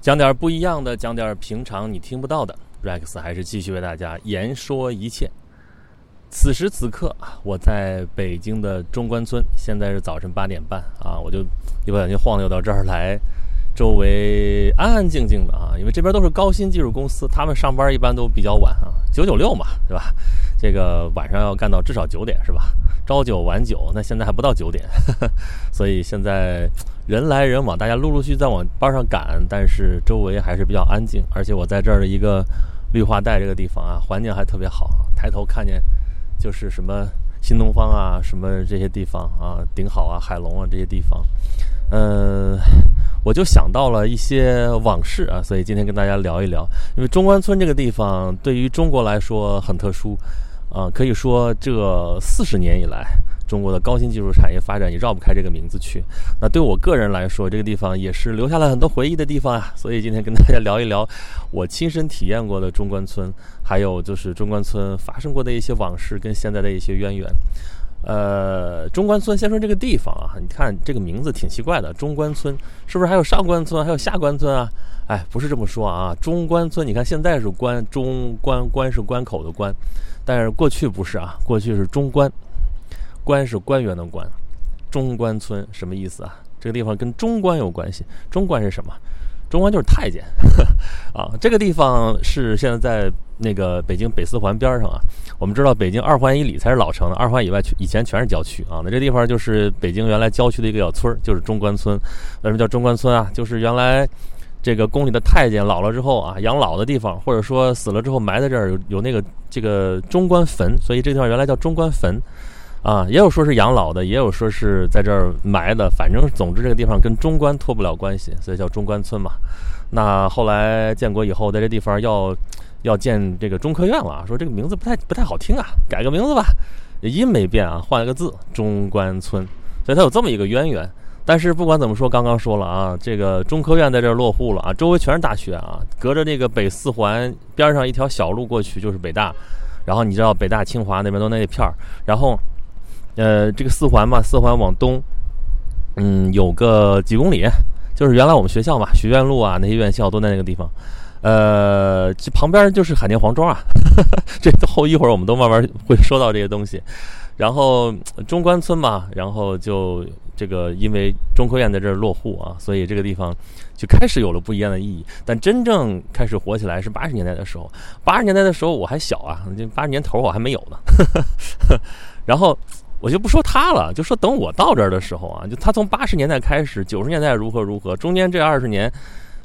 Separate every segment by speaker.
Speaker 1: 讲点不一样的，讲点平常你听不到的。Rex 还是继续为大家言说一切。此时此刻，我在北京的中关村，现在是早晨八点半啊，我就一不小心晃悠到这儿来，周围安安静静的啊，因为这边都是高新技术公司，他们上班一般都比较晚啊，九九六嘛，对吧？这个晚上要干到至少九点是吧？朝 九晚九，那现在还不到九点，所以现在人来人往，大家陆陆续续在往班上赶，但是周围还是比较安静，而且我在这儿的一个绿化带这个地方啊，环境还特别好，抬头看见就是什么新东方啊，什么这些地方啊，顶好啊，海龙啊这些地方，嗯，我就想到了一些往事啊，所以今天跟大家聊一聊，因为中关村这个地方对于中国来说很特殊。啊，可以说这四十年以来，中国的高新技术产业发展也绕不开这个名字去。那对我个人来说，这个地方也是留下了很多回忆的地方啊。所以今天跟大家聊一聊我亲身体验过的中关村，还有就是中关村发生过的一些往事跟现在的一些渊源。呃，中关村，先说这个地方啊，你看这个名字挺奇怪的，中关村是不是还有上关村，还有下关村啊？哎，不是这么说啊，中关村，你看现在是关中关关是关口的关。但是过去不是啊，过去是中关，官是官员的官，中关村什么意思啊？这个地方跟中官有关系。中官是什么？中官就是太监 啊。这个地方是现在在那个北京北四环边上啊。我们知道北京二环以里才是老城的，二环以外以前全是郊区啊。那这地方就是北京原来郊区的一个小村就是中关村。为什么叫中关村啊？就是原来。这个宫里的太监老了之后啊，养老的地方，或者说死了之后埋在这儿有有那个这个中官坟，所以这地方原来叫中官坟，啊，也有说是养老的，也有说是在这儿埋的，反正总之这个地方跟中关脱不了关系，所以叫中关村嘛。那后来建国以后，在这地方要要建这个中科院了，说这个名字不太不太好听啊，改个名字吧，音没变啊，换了个字中关村，所以它有这么一个渊源。但是不管怎么说，刚刚说了啊，这个中科院在这儿落户了啊，周围全是大学啊，隔着那个北四环边上一条小路过去就是北大，然后你知道北大、清华那边都那一片儿，然后，呃，这个四环嘛，四环往东，嗯，有个几公里，就是原来我们学校嘛，学院路啊，那些院校都在那个地方，呃，这旁边就是海淀黄庄啊，这后一会儿我们都慢慢会说到这些东西，然后中关村嘛，然后就。这个因为中科院在这儿落户啊，所以这个地方就开始有了不一样的意义。但真正开始火起来是八十年代的时候，八十年代的时候我还小啊，八十年头我还没有呢。然后我就不说他了，就说等我到这儿的时候啊，就他从八十年代开始，九十年代如何如何，中间这二十年。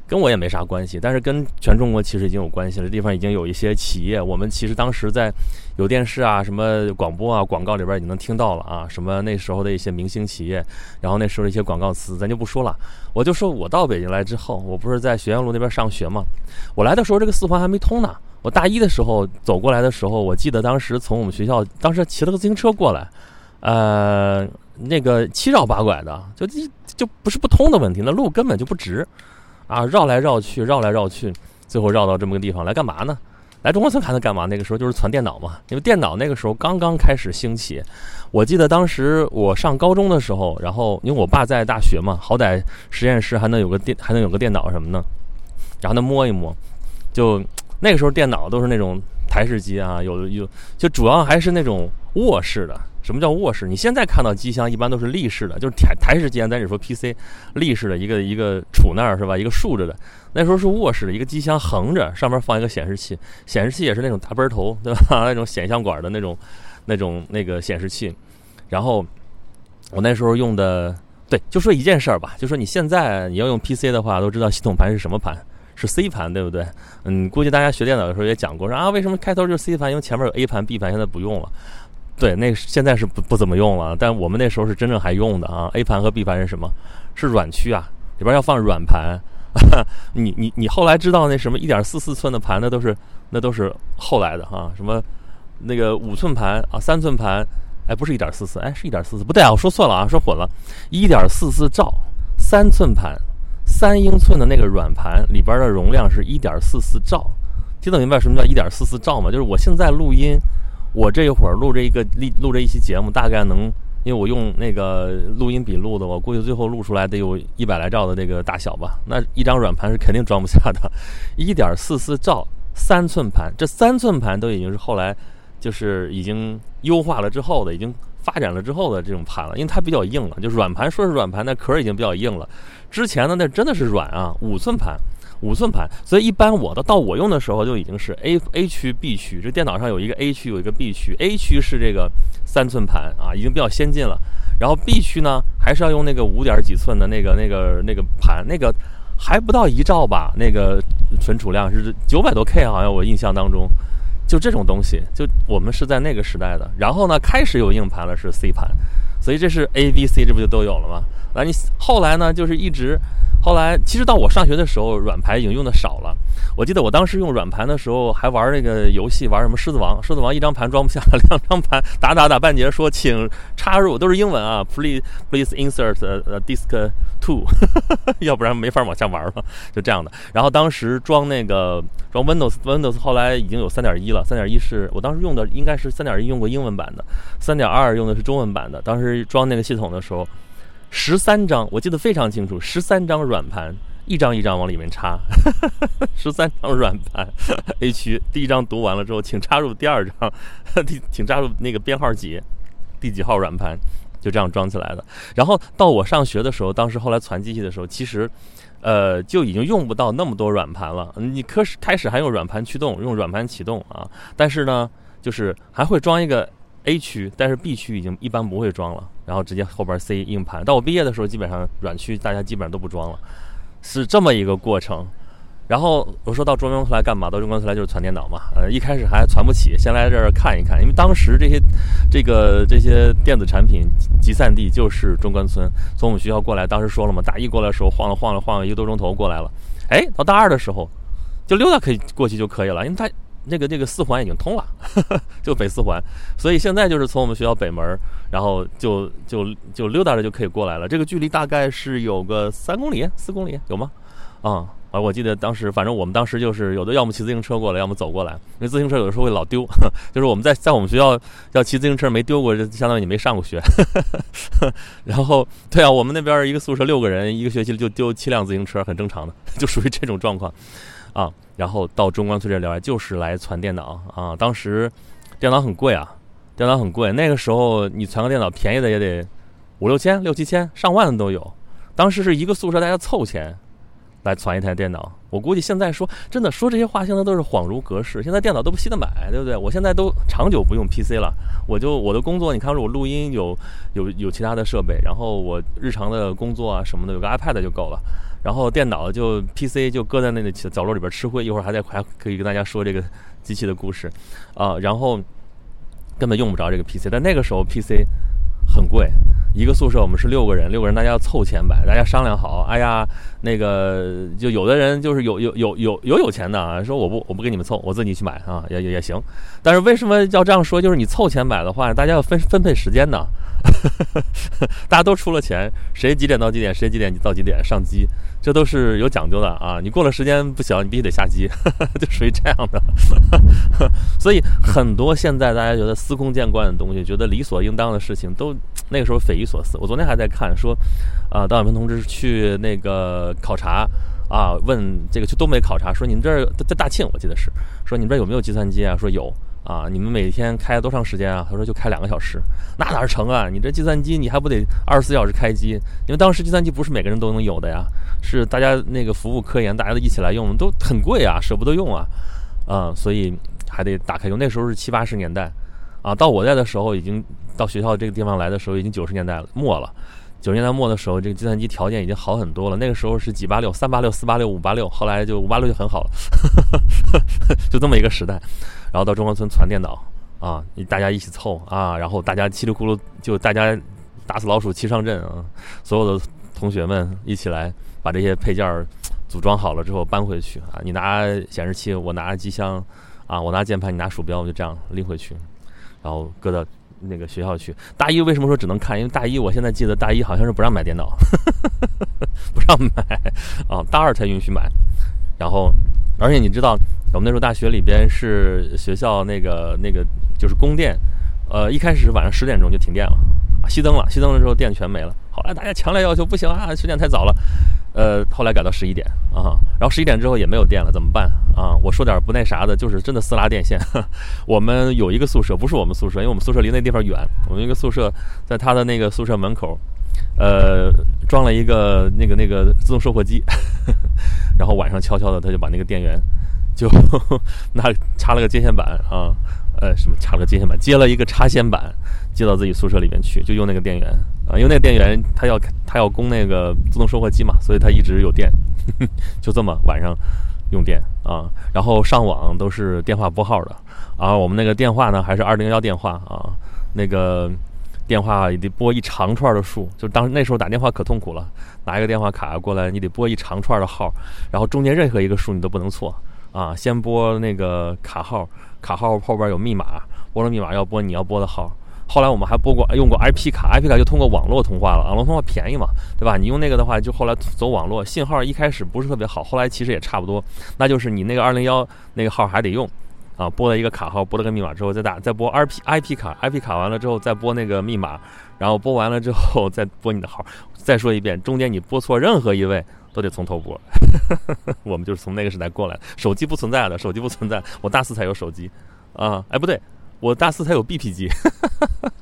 Speaker 1: 跟我也没啥关系，但是跟全中国其实已经有关系了。地方已经有一些企业，我们其实当时在有电视啊、什么广播啊、广告里边已经能听到了啊。什么那时候的一些明星企业，然后那时候的一些广告词，咱就不说了。我就说我到北京来之后，我不是在学院路那边上学吗？我来的时候这个四环还没通呢。我大一的时候走过来的时候，我记得当时从我们学校当时骑了个自行车过来，呃，那个七绕八拐的，就一就不是不通的问题，那路根本就不直。啊，绕来绕去，绕来绕去，最后绕到这么个地方来干嘛呢？来中关村还能干嘛？那个时候就是传电脑嘛，因为电脑那个时候刚刚开始兴起。我记得当时我上高中的时候，然后因为我爸在大学嘛，好歹实验室还能有个电，还能有个电脑什么的，然后他摸一摸，就那个时候电脑都是那种台式机啊，有有，就主要还是那种卧式的。什么叫卧室？你现在看到机箱一般都是立式的，就是台台式机，咱只说 PC，立式的一个一个杵那儿是吧？一个竖着的，那时候是卧室的一个机箱横着，上面放一个显示器，显示器也是那种大奔头，对吧？那种显像管的那种，那种那个显示器。然后我那时候用的，对，就说一件事儿吧，就说你现在你要用 PC 的话，都知道系统盘是什么盘，是 C 盘，对不对？嗯，估计大家学电脑的时候也讲过，说啊，为什么开头就是 C 盘？因为前面有 A 盘、B 盘，现在不用了。对，那现在是不不怎么用了，但我们那时候是真正还用的啊。A 盘和 B 盘是什么？是软区啊，里边要放软盘。你你你后来知道那什么一点四四寸的盘，那都是那都是后来的哈。什么那个五寸盘啊，三寸盘，哎，不是一点四四，哎，是一点四四，不对啊，我说错了啊，说混了。一点四四兆，三寸盘，三英寸的那个软盘里边的容量是一点四四兆。听得明白什么叫一点四四兆吗？就是我现在录音。我这一会儿录这一个录这一期节目，大概能因为我用那个录音笔录的，我估计最后录出来得有一百来兆的那个大小吧。那一张软盘是肯定装不下的，一点四四兆三寸盘，这三寸盘都已经是后来就是已经优化了之后的，已经发展了之后的这种盘了，因为它比较硬了。就软盘说是软盘，那壳已经比较硬了。之前的那真的是软啊，五寸盘。五寸盘，所以一般我的到我用的时候就已经是 A A 区 B 区，这电脑上有一个 A 区有一个 B 区，A 区是这个三寸盘啊，已经比较先进了，然后 B 区呢还是要用那个五点几寸的那个那个那个盘，那个还不到一兆吧，那个存储量是九百多 K，好像我印象当中，就这种东西，就我们是在那个时代的，然后呢开始有硬盘了是 C 盘，所以这是 A B C 这不就都有了吗？啊，你后来呢就是一直。后来，其实到我上学的时候，软盘已经用的少了。我记得我当时用软盘的时候，还玩那个游戏，玩什么《狮子王》。狮子王一张盘装不下，两张盘打打打半截，说请插入，都是英文啊，please please insert a disk two，要不然没法往下玩了，就这样的。然后当时装那个装 Windows，Windows 后来已经有三点一了，三点一是我当时用的应该是三点一用过英文版的，三点二用的是中文版的。当时装那个系统的时候。十三张，我记得非常清楚，十三张软盘，一张一张往里面插，十三张软盘，A 区第一张读完了之后，请插入第二张，第请插入那个编号几，第几号软盘，就这样装起来的。然后到我上学的时候，当时后来传机器的时候，其实，呃，就已经用不到那么多软盘了。你开始开始还用软盘驱动，用软盘启动啊，但是呢，就是还会装一个。A 区，但是 B 区已经一般不会装了，然后直接后边 C 硬盘。到我毕业的时候，基本上软区大家基本上都不装了，是这么一个过程。然后我说到中关村来干嘛？到中关村来就是传电脑嘛。呃，一开始还传不起，先来这儿看一看，因为当时这些这个这些电子产品集散地就是中关村。从我们学校过来，当时说了嘛，大一过来的时候晃了晃了晃了一个多钟头过来了。哎，到大二的时候就溜达可以过去就可以了，因为它。那个那个四环已经通了，就北四环，所以现在就是从我们学校北门，然后就就就溜达着就可以过来了。这个距离大概是有个三公里、四公里，有吗？啊啊！我记得当时，反正我们当时就是有的要么骑自行车过来，要么走过来。因为自行车有的时候会老丢，就是我们在在我们学校要骑自行车没丢过，就相当于你没上过学。然后对啊，我们那边一个宿舍六个人，一个学期就丢七辆自行车，很正常的，就属于这种状况。啊，然后到中关村这来就是来攒电脑啊。当时电脑很贵啊，电脑很贵。那个时候你传个电脑，便宜的也得五六千、六七千、上万的都有。当时是一个宿舍大家凑钱来攒一台电脑。我估计现在说真的说这些话，现在都是恍如隔世。现在电脑都不稀得买，对不对？我现在都长久不用 PC 了。我就我的工作，你看，我录音有有有其他的设备，然后我日常的工作啊什么的，有个 iPad 就够了。然后电脑就 PC 就搁在那个角落里边吃灰，一会儿还在还可以跟大家说这个机器的故事，啊，然后根本用不着这个 PC，但那个时候 PC 很贵，一个宿舍我们是六个人，六个人大家要凑钱买，大家商量好，哎呀，那个就有的人就是有有有有有有钱的啊，说我不我不给你们凑，我自己去买啊，也也也行，但是为什么要这样说？就是你凑钱买的话，大家要分分配时间呢。大家都出了钱，谁几点到几点，谁几点到几点上机，这都是有讲究的啊！你过了时间不行，你必须得下机，就属于这样的。所以很多现在大家觉得司空见惯的东西，觉得理所应当的事情，都那个时候匪夷所思。我昨天还在看说，啊，邓小平同志去那个考察啊，问这个去东北考察，说你们这儿在大庆，我记得是说你们这儿有没有计算机啊？说有。啊，你们每天开多长时间啊？他说就开两个小时，那哪成啊？你这计算机你还不得二十四小时开机？因为当时计算机不是每个人都能有的呀，是大家那个服务科研，大家都一起来用，都很贵啊，舍不得用啊，啊，所以还得打开用。那时候是七八十年代，啊，到我在的时候已经到学校这个地方来的时候已经九十年代末了。九十年代末的时候，这个计算机条件已经好很多了。那个时候是几八六、三八六、四八六、五八六，后来就五八六就很好了，就这么一个时代。然后到中关村传电脑啊，大家一起凑啊，然后大家稀里咕噜就大家打死老鼠齐上阵啊，所有的同学们一起来把这些配件组装好了之后搬回去啊。你拿显示器，我拿机箱啊，我拿键盘，你拿鼠标，我就这样拎回去，然后搁到。那个学校去，大一为什么说只能看？因为大一我现在记得大一好像是不让买电脑，不让买啊，大二才允许买。然后，而且你知道，我们那时候大学里边是学校那个那个就是供电，呃，一开始晚上十点钟就停电了熄灯了，熄灯了之后电全没了。后来大家强烈要求不行啊，十点太早了。呃，后来改到十一点啊，然后十一点之后也没有电了，怎么办啊？我说点不那啥的，就是真的私拉电线。我们有一个宿舍，不是我们宿舍，因为我们宿舍离那地方远。我们一个宿舍在他的那个宿舍门口，呃，装了一个那个那个自动售货机，然后晚上悄悄的他就把那个电源就 那插了个接线板啊。呃，什么插了个接线板，接了一个插线板，接到自己宿舍里面去，就用那个电源因为那个电源它要它要供那个自动售货机嘛，所以它一直有电，就这么晚上用电啊，然后上网都是电话拨号的啊，我们那个电话呢还是二零幺电话啊，那个电话也得拨一长串的数，就当那时候打电话可痛苦了，拿一个电话卡过来，你得拨一长串的号，然后中间任何一个数你都不能错啊，先拨那个卡号。卡号后边有密码，拨了密码要拨你要拨的号。后来我们还拨过用过 IP 卡，IP 卡就通过网络通话了，网络通话便宜嘛，对吧？你用那个的话，就后来走网络，信号一开始不是特别好，后来其实也差不多。那就是你那个二零幺那个号还得用，啊，拨了一个卡号，拨了个密码之后再打，再拨 IP IP 卡，IP 卡完了之后再拨那个密码，然后拨完了之后再拨你的号。再说一遍，中间你拨错任何一位都得从头拨。我们就是从那个时代过来，手机不存在的，手机不存在，我大四才有手机。啊，哎，不对，我大四才有 BP 机，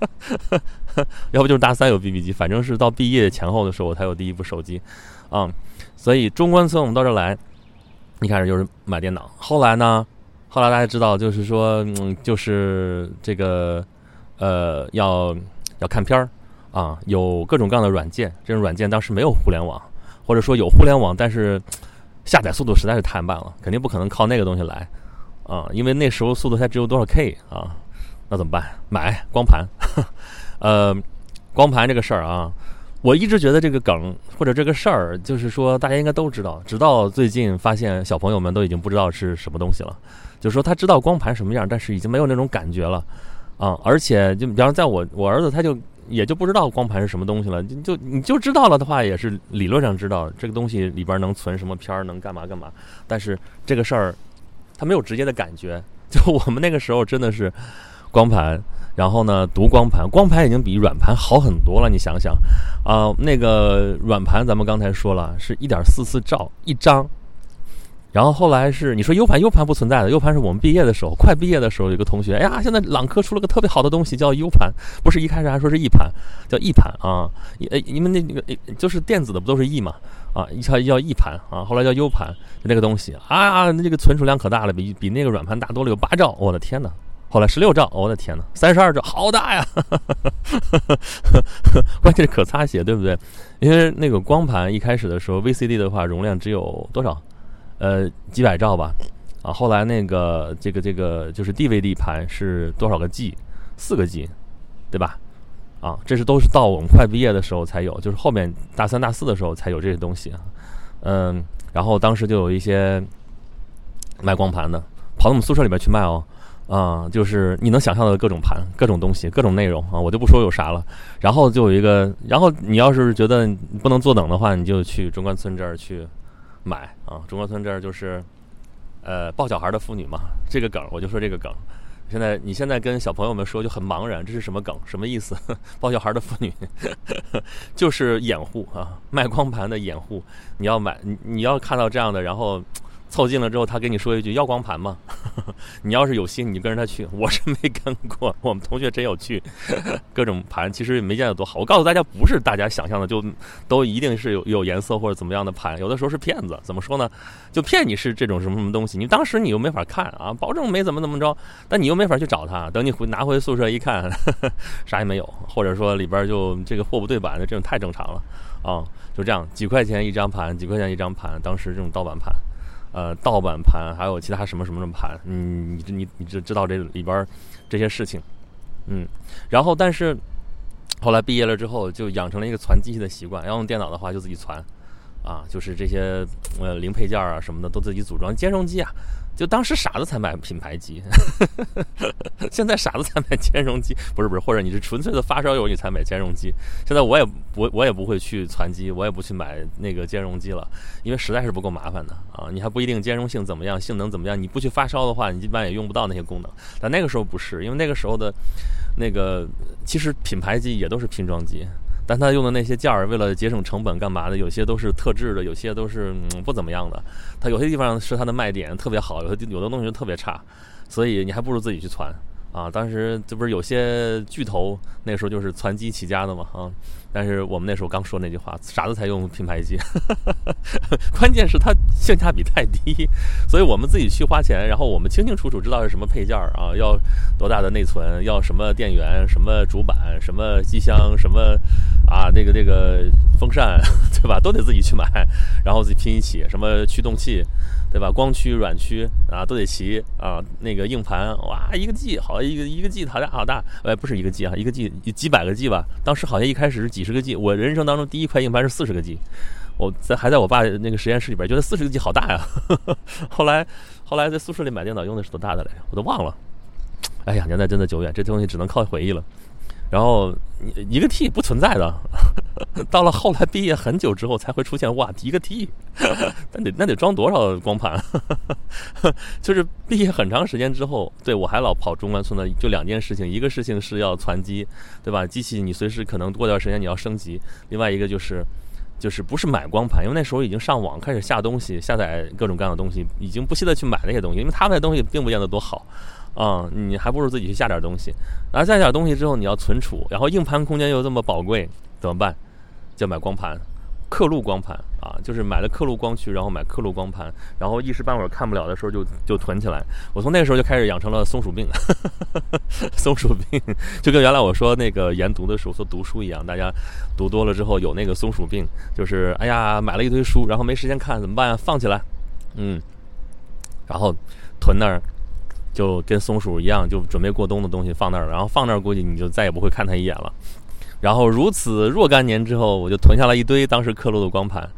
Speaker 1: 要不就是大三有 BP 机，反正是到毕业前后的时候我才有第一部手机，啊，所以中关村我们到这来，一开始就是买电脑，后来呢，后来大家知道就是说，嗯，就是这个，呃，要要看片儿啊，有各种各样的软件，这种软件当时没有互联网，或者说有互联网，但是下载速度实在是太慢了，肯定不可能靠那个东西来。啊，因为那时候速度才只有多少 K 啊，那怎么办？买光盘，呃，光盘这个事儿啊，我一直觉得这个梗或者这个事儿，就是说大家应该都知道，直到最近发现小朋友们都已经不知道是什么东西了。就是说他知道光盘什么样，但是已经没有那种感觉了啊。而且就比方在我我儿子他就也就不知道光盘是什么东西了，就你就知道了的话，也是理论上知道这个东西里边能存什么片儿，能干嘛干嘛。但是这个事儿。他没有直接的感觉，就我们那个时候真的是光盘，然后呢读光盘，光盘已经比软盘好很多了。你想想啊，那个软盘咱们刚才说了是一点四四兆一张，然后后来是你说 U 盘，U 盘不存在的，U 盘是我们毕业的时候，快毕业的时候有个同学，哎呀，现在朗科出了个特别好的东西叫 U 盘，不是一开始还说是 E 盘，叫 E 盘啊，呃，你们那那个就是电子的不都是 E 嘛。啊，一叫叫 E 盘啊，后来叫 U 盘，那个东西啊，那这个存储量可大了，比比那个软盘大多了，有八兆，我的天哪！后来十六兆，我的天哪，三十二兆，好大呀！关键是可擦写，对不对？因为那个光盘一开始的时候，VCD 的话容量只有多少？呃，几百兆吧。啊，后来那个这个这个就是 DVD 盘是多少个 G？四个 G，对吧？啊，这是都是到我们快毕业的时候才有，就是后面大三、大四的时候才有这些东西。嗯，然后当时就有一些卖光盘的，跑到我们宿舍里边去卖哦。啊，就是你能想象的各种盘、各种东西、各种内容啊，我就不说有啥了。然后就有一个，然后你要是觉得不能坐等的话，你就去中关村这儿去买啊。中关村这儿就是呃抱小孩的妇女嘛，这个梗我就说这个梗。现在你现在跟小朋友们说就很茫然，这是什么梗？什么意思？抱小孩的妇女 就是掩护啊，卖光盘的掩护。你要买，你你要看到这样的，然后。凑近了之后，他跟你说一句：“要光盘吗？” 你要是有心，你就跟着他去。我是没跟过，我们同学真有去。各种盘其实也没见得多好。我告诉大家，不是大家想象的就都一定是有有颜色或者怎么样的盘，有的时候是骗子。怎么说呢？就骗你是这种什么什么东西，你当时你又没法看啊，保证没怎么怎么着，但你又没法去找他。等你回拿回宿舍一看，啥也没有，或者说里边就这个货不对版的，这种太正常了啊。就这样，几块钱一张盘，几块钱一张盘，当时这种盗版盘。呃，盗版盘还有其他什么什么什么盘，嗯，你你你知知道这里边这些事情，嗯，然后但是后来毕业了之后，就养成了一个攒机器的习惯，要用电脑的话就自己攒，啊，就是这些呃零配件啊什么的都自己组装，兼容机啊，就当时傻子才买品牌机，现在傻子才买兼容机，不是不是，或者你是纯粹的发烧友你才买兼容机。现在我也不我也不会去攒机，我也不去买那个兼容机了，因为实在是不够麻烦的啊！你还不一定兼容性怎么样，性能怎么样，你不去发烧的话，你一般也用不到那些功能。但那个时候不是，因为那个时候的，那个其实品牌机也都是拼装机。但他用的那些件儿，为了节省成本，干嘛的？有些都是特制的，有些都是不怎么样的。他有些地方是他的卖点，特别好；有的有的东西特别差，所以你还不如自己去攒。啊，当时这不是有些巨头那时候就是攒机起家的嘛，啊，但是我们那时候刚说那句话，傻子才用品牌机，关键是它性价比太低，所以我们自己去花钱，然后我们清清楚楚知道是什么配件啊，要多大的内存，要什么电源，什么主板，什么机箱，什么啊，这个这个风扇，对吧？都得自己去买，然后自己拼一起，什么驱动器。对吧？光驱、软驱啊，都得齐啊。那个硬盘，哇，一个 G，好一个一个 G，好大好大。哎，不是一个 G 啊，一个 G 几百个 G 吧。当时好像一开始是几十个 G。我人生当中第一块硬盘是四十个 G，我在还在我爸那个实验室里边，觉得四十个 G 好大呀。后来后来在宿舍里买电脑用的是多大的来着？我都忘了。哎呀，年代真的久远，这东西只能靠回忆了。然后一个 T 不存在的，到了后来毕业很久之后才会出现。哇，一个 T，那得那得装多少光盘？就是毕业很长时间之后，对我还老跑中关村的，就两件事情，一个事情是要攒机，对吧？机器你随时可能过段时间你要升级。另外一个就是，就是不是买光盘，因为那时候已经上网开始下东西，下载各种各样的东西，已经不惜的去买那些东西，因为他们的东西并不见得多好。啊，你还不如自己去下点东西，然后下点东西之后你要存储，然后硬盘空间又这么宝贵，怎么办？就买光盘，刻录光盘啊，就是买了刻录光驱，然后买刻录光盘，然后一时半会儿看不了的时候就就囤起来。我从那个时候就开始养成了松鼠病，松鼠病就跟原来我说那个研读的时候说读书一样，大家读多了之后有那个松鼠病，就是哎呀买了一堆书，然后没时间看怎么办？放起来，嗯，然后囤那儿。就跟松鼠一样，就准备过冬的东西放那儿，然后放那儿估计你就再也不会看它一眼了。然后如此若干年之后，我就囤下了一堆当时刻录的光盘。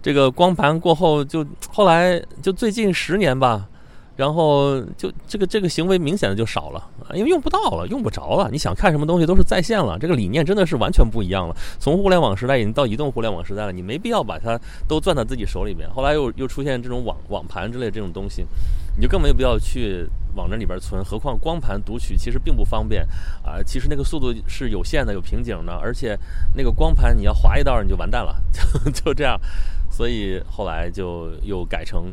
Speaker 1: 这个光盘过后，就后来就最近十年吧。然后就这个这个行为明显的就少了，因为用不到了，用不着了。你想看什么东西都是在线了，这个理念真的是完全不一样了。从互联网时代已经到移动互联网时代了，你没必要把它都攥在自己手里面。后来又又出现这种网网盘之类这种东西，你就更没有必要去往那里边存。何况光盘读取其实并不方便啊，其实那个速度是有限的，有瓶颈的，而且那个光盘你要划一道你就完蛋了，就就这样。所以后来就又改成。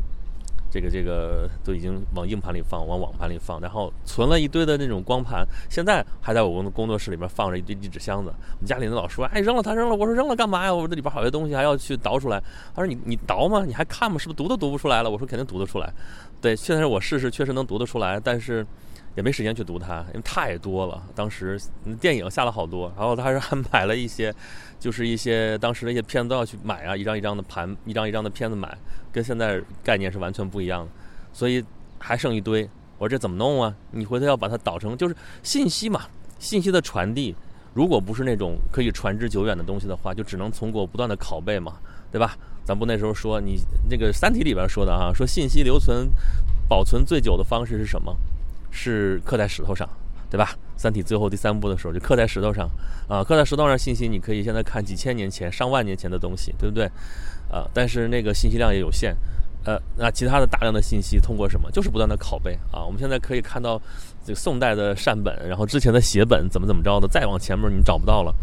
Speaker 1: 这个这个都已经往硬盘里放，往网盘里放，然后存了一堆的那种光盘，现在还在我们工作室里面放着一堆一纸箱子。我们家里人老说：“哎，扔了它扔了。”我说：“扔了干嘛呀？我说这里边好些东西还要去倒出来。”他说：“你你倒吗？你还看吗？是不是读都读不出来了？”我说：“肯定读得出来。”对，现在我试试，确实能读得出来，但是。也没时间去读它，因为太多了。当时电影下了好多，然后他还买了一些，就是一些当时那些片子都要去买啊，一张一张的盘，一张一张的片子买，跟现在概念是完全不一样的。所以还剩一堆，我说这怎么弄啊？你回头要把它导成就是信息嘛，信息的传递，如果不是那种可以传之久远的东西的话，就只能通过不断的拷贝嘛，对吧？咱不那时候说你那个《三体》里边说的啊，说信息留存、保存最久的方式是什么？是刻在石头上，对吧？《三体》最后第三部的时候就刻在石头上，啊，刻在石头上信息你可以现在看几千年前、上万年前的东西，对不对？啊，但是那个信息量也有限，呃，那其他的大量的信息通过什么？就是不断的拷贝啊。我们现在可以看到这个宋代的善本，然后之前的写本怎么怎么着的，再往前面你找不到了，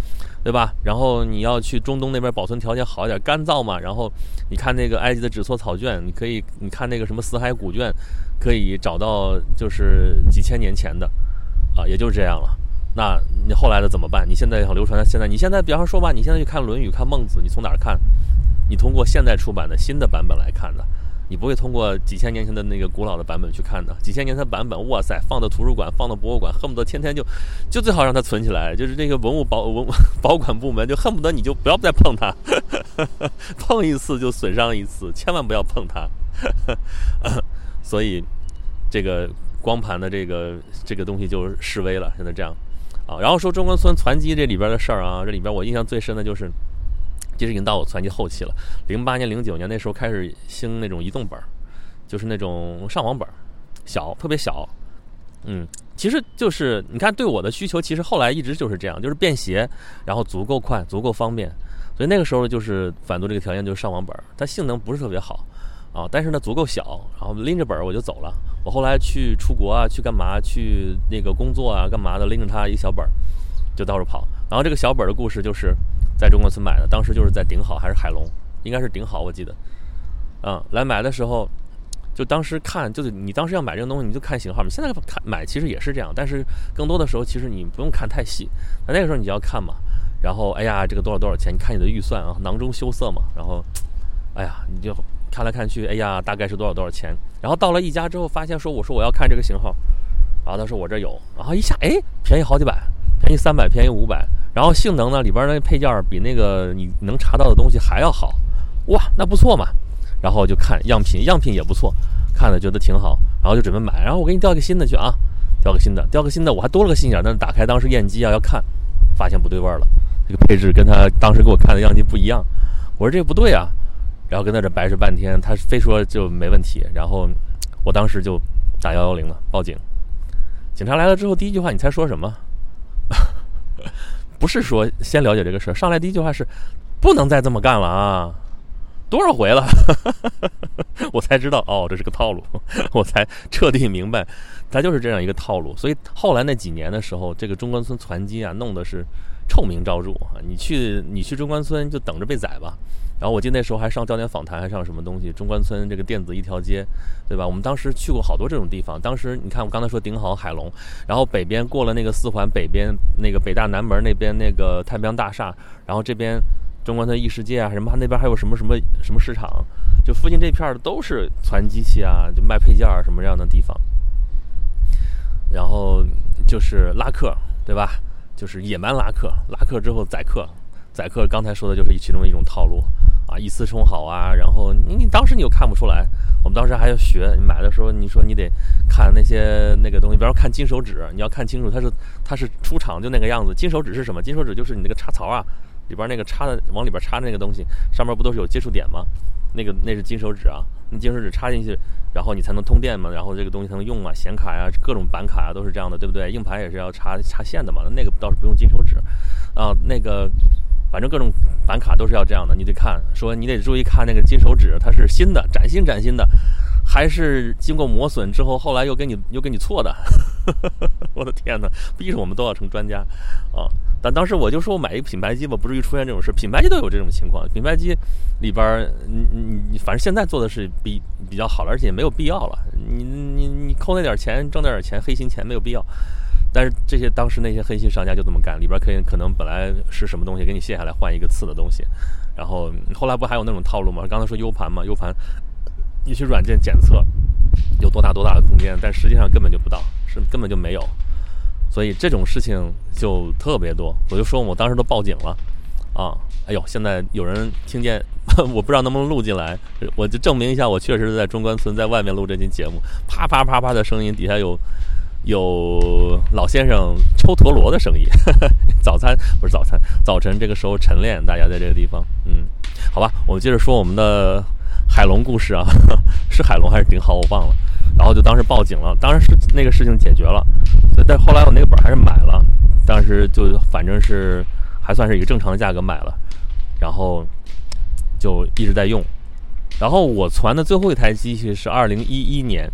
Speaker 1: 对吧？然后你要去中东那边保存条件好一点，干燥嘛，然后你看那个埃及的纸错草卷，你可以你看那个什么死海古卷。可以找到就是几千年前的，啊，也就是这样了。那你后来的怎么办？你现在想流传到现在，你现在比方说吧，你现在去看《论语》、看《孟子》，你从哪儿看？你通过现在出版的新的版本来看的，你不会通过几千年前的那个古老的版本去看的。几千年前的版本，哇塞，放到图书馆，放到博物馆，恨不得天天就就最好让它存起来。就是那个文物保文保管部门，就恨不得你就不要再碰它，碰一次就损伤一次，千万不要碰它。所以，这个光盘的这个这个东西就示威了。现在这样，啊，然后说中关村攒机这里边的事儿啊，这里边我印象最深的就是，其实已经到我攒机后期了。零八年、零九年那时候开始兴那种移动本儿，就是那种上网本儿小，特别小。嗯，其实就是你看，对我的需求，其实后来一直就是这样，就是便携，然后足够快，足够方便。所以那个时候就是反读这个条件就是上网本，它性能不是特别好啊，但是呢足够小，然后拎着本我就走了。我后来去出国啊，去干嘛？去那个工作啊，干嘛的？拎着它一小本就到处跑。然后这个小本的故事就是在中关村买的，当时就是在顶好还是海龙，应该是顶好，我记得。嗯，来买的时候。就当时看，就是你当时要买这个东西，你就看型号嘛。现在看买其实也是这样，但是更多的时候其实你不用看太细。那那个时候你就要看嘛，然后哎呀，这个多少多少钱？你看你的预算啊，囊中羞涩嘛。然后，哎呀，你就看来看去，哎呀，大概是多少多少钱？然后到了一家之后，发现说我说我要看这个型号，然后他说我这有，然后一下哎，便宜好几百，便宜三百，便宜五百。然后性能呢，里边那配件比那个你能查到的东西还要好，哇，那不错嘛。然后就看样品，样品也不错，看了觉得挺好，然后就准备买。然后我给你调个新的去啊，调个新的，调个新的，我还多了个心眼，但是打开当时验机啊要看，发现不对味儿了，这个配置跟他当时给我看的样机不一样。我说这不对啊，然后跟他这掰扯半天，他非说就没问题。然后我当时就打幺幺零了，报警。警察来了之后，第一句话你猜说什么？不是说先了解这个事儿，上来第一句话是不能再这么干了啊。多少回了，我才知道哦，这是个套路，我才彻底明白，他就是这样一个套路。所以后来那几年的时候，这个中关村攒金啊，弄的是臭名昭著啊。你去你去中关村就等着被宰吧。然后我记得那时候还上焦点访谈，还上什么东西？中关村这个电子一条街，对吧？我们当时去过好多这种地方。当时你看，我刚才说顶好海龙，然后北边过了那个四环，北边那个北大南门那边那个太平洋大厦，然后这边。中关村异世界啊，什么那边还有什么什么什么市场？就附近这片儿都是攒机器啊，就卖配件儿什么这样的地方。然后就是拉客，对吧？就是野蛮拉客，拉客之后宰客，宰客。刚才说的就是其中一种套路 啊，以次充好啊。然后你你当时你又看不出来，我们当时还要学。你买的时候你说你得看那些那个东西，比方说看金手指，你要看清楚它是它是出厂就那个样子。金手指是什么？金手指就是你那个插槽啊。里边那个插的往里边插的那个东西，上面不都是有接触点吗？那个那是金手指啊，你金手指插进去，然后你才能通电嘛，然后这个东西才能用嘛。显卡呀，各种板卡啊，都是这样的，对不对？硬盘也是要插插线的嘛，那个倒是不用金手指，啊，那个反正各种板卡都是要这样的，你得看，说你得注意看那个金手指，它是新的，崭新崭新的。还是经过磨损之后，后来又给你 又给你错的，我的天哪！逼着我们都要成专家啊！但当时我就说我买一个品牌机吧，不至于出现这种事。品牌机都有这种情况，品牌机里边，你你你，反正现在做的是比比较好了，而且没有必要了。你你你扣那点钱，挣那点钱，黑心钱没有必要。但是这些当时那些黑心商家就这么干，里边可以可能本来是什么东西，给你卸下来换一个次的东西，然后后来不还有那种套路吗？刚才说 U 盘嘛，U 盘。一些软件检测有多大多大的空间，但实际上根本就不到，是根本就没有，所以这种事情就特别多。我就说我当时都报警了啊！哎呦，现在有人听见，我不知道能不能录进来，我就证明一下，我确实是在中关村在外面录这期节目，啪啪啪啪的声音，底下有有老先生抽陀螺的声音。早餐不是早餐，早晨这个时候晨练，大家在这个地方，嗯，好吧，我们接着说我们的。海龙故事啊，是海龙还是顶好？我忘了。然后就当时报警了，当然是那个事情解决了。但后来我那个本还是买了，当时就反正是还算是一个正常的价格买了，然后就一直在用。然后我传的最后一台机器是二零一一年，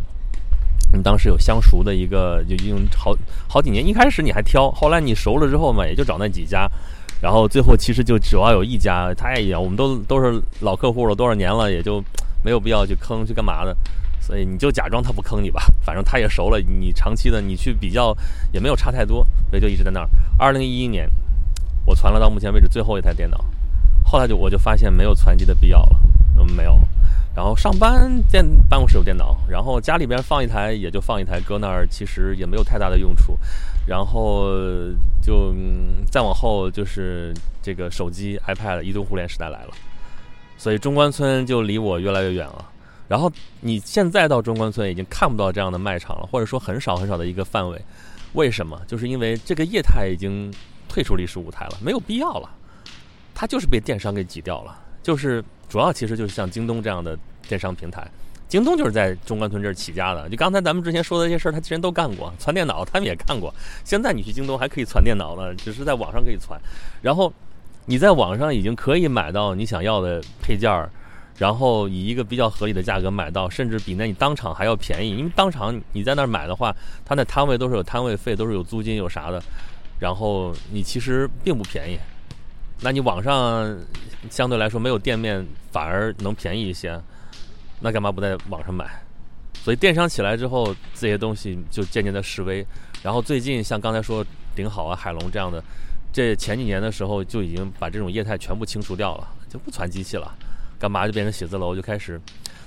Speaker 1: 当时有相熟的一个，就用好好几年。一开始你还挑，后来你熟了之后嘛，也就找那几家。然后最后其实就主要有一家，他也一样我们都都是老客户了，多少年了，也就没有必要去坑去干嘛的，所以你就假装他不坑你吧，反正他也熟了，你长期的你去比较也没有差太多，所以就一直在那儿。二零一一年，我传了到目前为止最后一台电脑，后来就我就发现没有传机的必要了，嗯，没有。然后上班电办公室有电脑，然后家里边放一台也就放一台，搁那儿其实也没有太大的用处。然后就再往后就是这个手机、iPad、移动互联时代来了，所以中关村就离我越来越远了。然后你现在到中关村已经看不到这样的卖场了，或者说很少很少的一个范围。为什么？就是因为这个业态已经退出历史舞台了，没有必要了。它就是被电商给挤掉了。就是主要其实就是像京东这样的电商平台，京东就是在中关村这儿起家的。就刚才咱们之前说的这些事儿，他之前都干过，传电脑他们也干过。现在你去京东还可以传电脑了，只是在网上可以传。然后你在网上已经可以买到你想要的配件儿，然后以一个比较合理的价格买到，甚至比那你当场还要便宜。因为当场你在那儿买的话，他那摊位都是有摊位费，都是有租金有啥的，然后你其实并不便宜。那你网上相对来说没有店面，反而能便宜一些。那干嘛不在网上买？所以电商起来之后，这些东西就渐渐的式微。然后最近像刚才说顶好啊、海龙这样的，这前几年的时候就已经把这种业态全部清除掉了，就不传机器了，干嘛就变成写字楼就开始。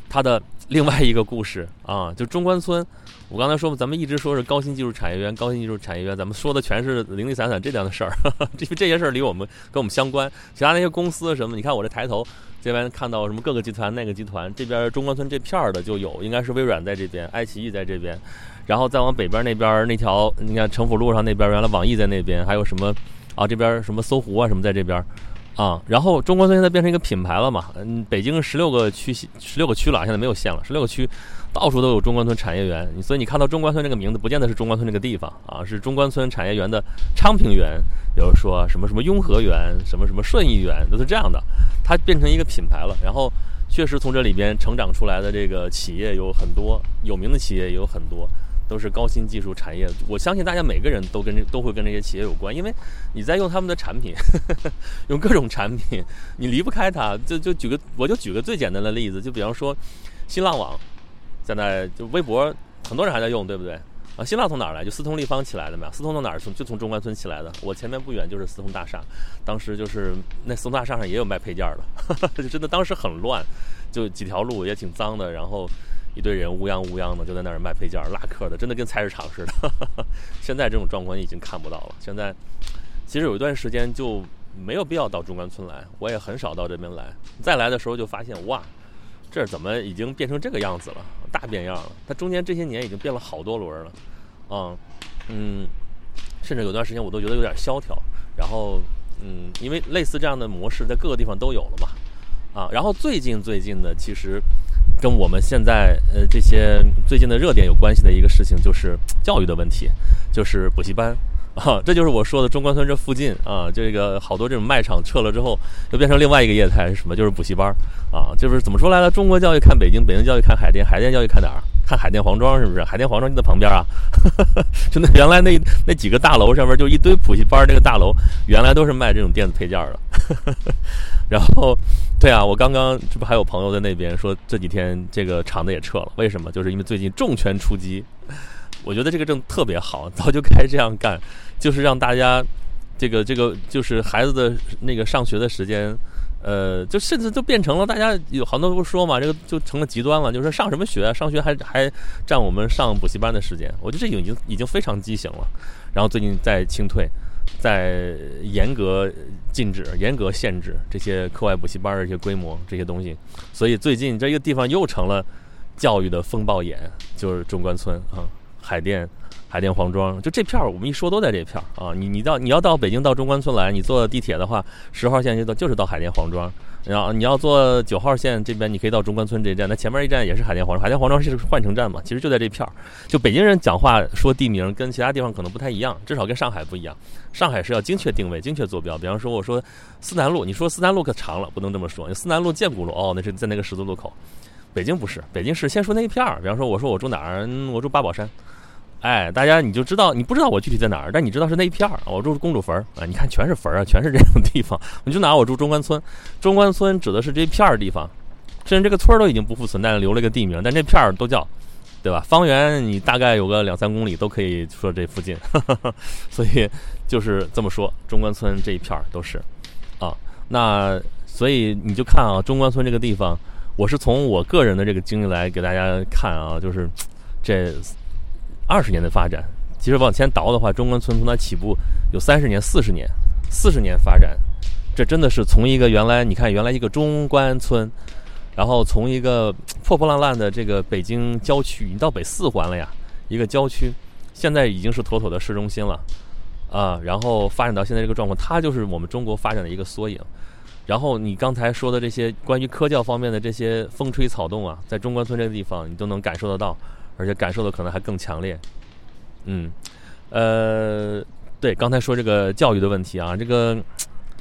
Speaker 1: 它的另外一个故事啊，就中关村。我刚才说，咱们一直说是高新技术产业园，高新技术产业园，咱们说的全是零零散散这样的事儿，这这些事儿离我们跟我们相关。其他那些公司什么，你看我这抬头这边看到什么各个集团那个集团，这边中关村这片儿的就有，应该是微软在这边，爱奇艺在这边，然后再往北边那边那条，你看城府路上那边原来网易在那边，还有什么啊这边什么搜狐啊什么在这边。啊，然后中关村现在变成一个品牌了嘛？嗯，北京十六个区，十六个区了，现在没有县了，十六个区，到处都有中关村产业园。所以你看到中关村这个名字，不见得是中关村这个地方啊，是中关村产业园的昌平园，比如说什么什么雍和园，什么什么顺义园，都是这样的。它变成一个品牌了，然后确实从这里边成长出来的这个企业有很多，有名的企业也有很多。都是高新技术产业，我相信大家每个人都跟这都会跟这些企业有关，因为你在用他们的产品，用各种产品，你离不开它。就就举个，我就举个最简单的例子，就比方说，新浪网，现在就微博，很多人还在用，对不对？啊，新浪从哪儿来？就四通立方起来的嘛。四通从哪儿？从就从中关村起来的。我前面不远就是四通大厦，当时就是那四通大厦上也有卖配件的，就真的当时很乱，就几条路也挺脏的，然后。一堆人乌泱乌泱的就在那儿卖配件、拉客的，真的跟菜市场似的。现在这种状况已经看不到了。现在其实有一段时间就没有必要到中关村来，我也很少到这边来。再来的时候就发现，哇，这怎么已经变成这个样子了？大变样了。它中间这些年已经变了好多轮了，啊，嗯，甚至有段时间我都觉得有点萧条。然后，嗯，因为类似这样的模式在各个地方都有了嘛，啊，然后最近最近的其实。跟我们现在呃这些最近的热点有关系的一个事情，就是教育的问题，就是补习班啊，这就是我说的中关村这附近啊，这个好多这种卖场撤了之后，又变成另外一个业态是什么？就是补习班啊，就是怎么说来着？中国教育看北京，北京教育看海淀，海淀教育看哪儿？看海淀黄庄是不是？海淀黄庄就在旁边啊，就那原来那那几个大楼上面就一堆补习班，那个大楼原来都是卖这种电子配件的。然后，对啊，我刚刚这不还有朋友在那边说这几天这个厂子也撤了，为什么？就是因为最近重拳出击。我觉得这个证特别好，早就该这样干，就是让大家这个这个就是孩子的那个上学的时间。呃，就甚至都变成了大家有好多不说嘛，这个就成了极端了，就是上什么学啊？上学还还占我们上补习班的时间，我觉得这已经已经非常畸形了。然后最近在清退，在严格禁止、严格限制这些课外补习班的一些规模、这些东西，所以最近这个地方又成了教育的风暴眼，就是中关村啊，海淀。海淀黄庄，就这片儿，我们一说都在这片儿啊。你你到你要到北京到中关村来，你坐地铁的话，十号线就到就是到海淀黄庄。然后你要坐九号线这边，你可以到中关村这一站。那前面一站也是海淀黄庄，海淀黄庄是换乘站嘛，其实就在这片儿。就北京人讲话说地名跟其他地方可能不太一样，至少跟上海不一样。上海是要精确定位、精确坐标。比方说我说思南路，你说思南路可长了，不能这么说。思南路建国路哦，那是在那个十字路口。北京不是，北京是先说那一片儿。比方说我说我住哪儿，我住八宝山。哎，大家你就知道，你不知道我具体在哪儿，但你知道是那一片儿。我住公主坟儿啊，你看全是坟儿啊，全是这种地方。你就拿我住中关村，中关村指的是这片儿地方，甚至这个村儿都已经不复存在了，留了一个地名，但这片儿都叫，对吧？方圆你大概有个两三公里都可以说这附近，所以就是这么说，中关村这一片儿都是啊。那所以你就看啊，中关村这个地方，我是从我个人的这个经历来给大家看啊，就是这。二十年的发展，其实往前倒的话，中关村从它起步有三十年、四十年、四十年发展，这真的是从一个原来你看原来一个中关村，然后从一个破破烂烂的这个北京郊区，你到北四环了呀，一个郊区，现在已经是妥妥的市中心了，啊，然后发展到现在这个状况，它就是我们中国发展的一个缩影。然后你刚才说的这些关于科教方面的这些风吹草动啊，在中关村这个地方你都能感受得到，而且感受的可能还更强烈。嗯，呃，对，刚才说这个教育的问题啊，这个，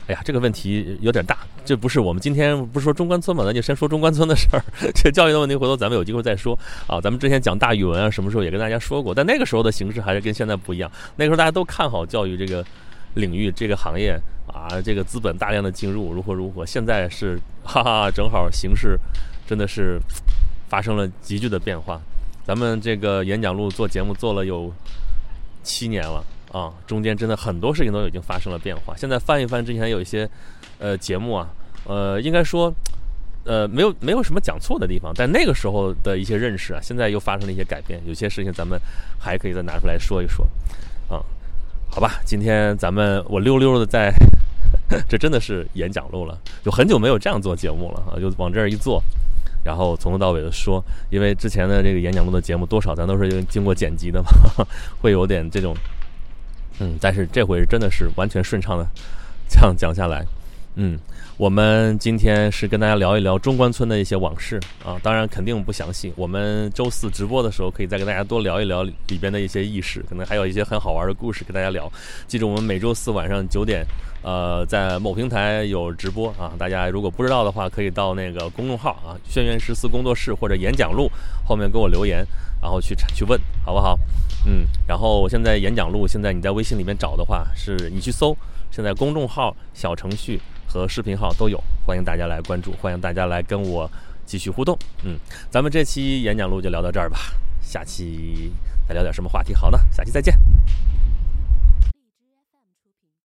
Speaker 1: 哎呀，这个问题有点大，这不是我们今天不是说中关村嘛，咱就先说中关村的事儿。这教育的问题，回头咱们有机会再说啊。咱们之前讲大语文啊，什么时候也跟大家说过，但那个时候的形式还是跟现在不一样。那个时候大家都看好教育这个领域、这个行业。啊，这个资本大量的进入，如何如何？现在是，哈哈，正好形势真的是发生了急剧的变化。咱们这个演讲录做节目做了有七年了啊，中间真的很多事情都已经发生了变化。现在翻一翻之前有一些呃节目啊，呃，应该说呃没有没有什么讲错的地方，但那个时候的一些认识啊，现在又发生了一些改变。有些事情咱们还可以再拿出来说一说啊。好吧，今天咱们我溜溜的在，这真的是演讲录了，就很久没有这样做节目了啊，就往这儿一坐，然后从头到尾的说，因为之前的这个演讲录的节目多少咱都是经过剪辑的嘛，会有点这种，嗯，但是这回真的是完全顺畅的这样讲下来，嗯。我们今天是跟大家聊一聊中关村的一些往事啊，当然肯定不详细。我们周四直播的时候，可以再跟大家多聊一聊里边的一些轶事，可能还有一些很好玩的故事跟大家聊。记住，我们每周四晚上九点，呃，在某平台有直播啊。大家如果不知道的话，可以到那个公众号啊“轩辕十四工作室”或者“演讲录”后面给我留言，然后去去问，好不好？嗯，然后现在演讲录，现在你在微信里面找的话，是你去搜，现在公众号小程序。和视频号都有，欢迎大家来关注，欢迎大家来跟我继续互动。嗯，咱们这期演讲录就聊到这儿吧，下期再聊点什么话题？好呢，下期再见。